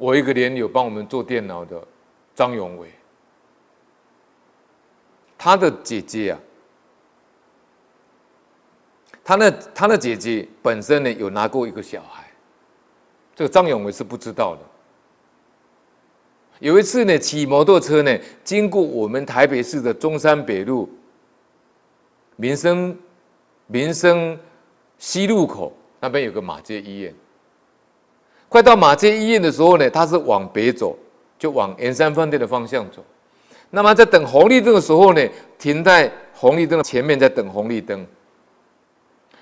我一个连友帮我们做电脑的张永伟，他的姐姐啊，他的他的姐姐本身呢有拿过一个小孩，这个张永伟是不知道的。有一次呢，骑摩托车呢，经过我们台北市的中山北路民生民生西路口那边有个马街医院。快到马街医院的时候呢，他是往北走，就往圆山饭店的方向走。那么在等红绿灯的时候呢，停在红绿灯前面，在等红绿灯。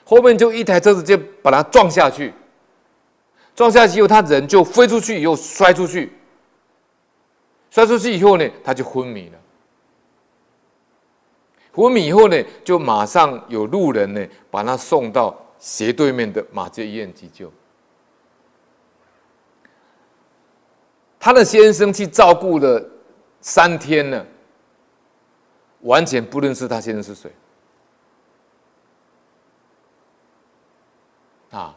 后面就一台车子就把他撞下去，撞下去以后，他人就飞出去，又摔出去。摔出去以后呢，他就昏迷了。昏迷以后呢，就马上有路人呢把他送到斜对面的马街医院急救。他的先生去照顾了三天了，完全不认识他先生是谁。啊，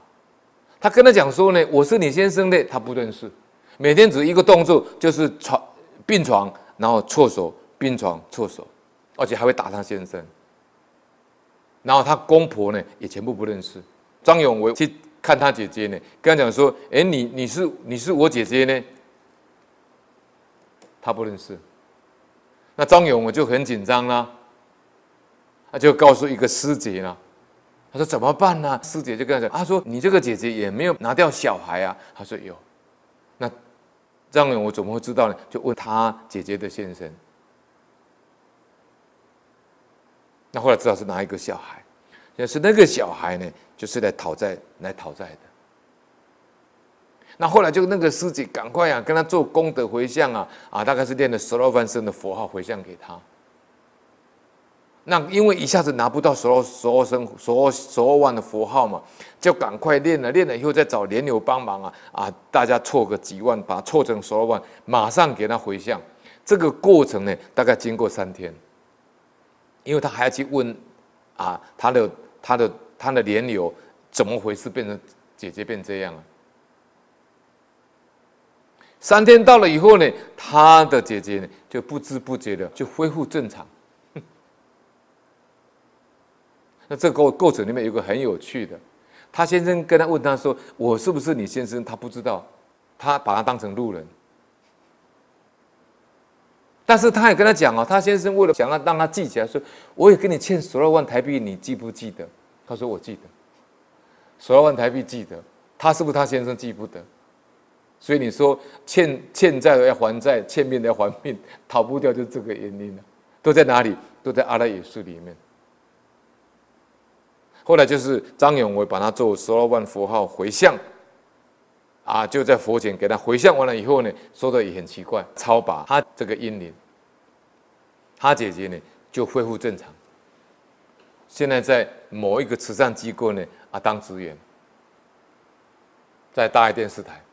他跟他讲说呢，我是你先生的，他不认识，每天只一个动作就是床。病床，然后错手，病床错手，而且还会打他先生。然后他公婆呢也全部不认识。张永维去看他姐姐呢，跟他讲说：“哎，你你是你是我姐姐呢？”他不认识。那张勇我就很紧张啦，他就告诉一个师姐啦，他说：“怎么办呢？”师姐就跟他讲：“他说你这个姐姐也没有拿掉小孩啊。”他说：“有。”那。张勇我怎么会知道呢？就问他姐姐的先生。那后来知道是哪一个小孩，就是那个小孩呢，就是来讨债来讨债的。那后来就那个师姐赶快啊，跟他做功德回向啊啊，大概是念了十二万声的佛号回向给他。那因为一下子拿不到十二十二声十二十二万的佛号嘛，就赶快练了，练了以后再找莲友帮忙啊啊！大家凑个几万，把它凑成十二万，马上给他回向。这个过程呢，大概经过三天，因为他还要去问啊，他的他的他的莲友怎么回事，变成姐姐变这样啊？三天到了以后呢，他的姐姐呢就不知不觉的就恢复正常。那这个过程里面有个很有趣的，他先生跟他问他说：“我是不是你先生？”他不知道，他把他当成路人。但是他也跟他讲哦，他先生为了想要让他记起来，说：“我也跟你欠十二万台币，你记不记得？”他说：“我记得。”十二万台币记得，他是不是他先生记不得？所以你说欠欠债的要还债，欠命的要还命，逃不掉就这个原因了。都在哪里？都在阿赖耶识里面。后来就是张永伟把他做十二万佛号回向，啊，就在佛前给他回向完了以后呢，说的也很奇怪，超拔他这个阴灵，他姐姐呢就恢复正常，现在在某一个慈善机构呢啊当职员，在大爱电视台。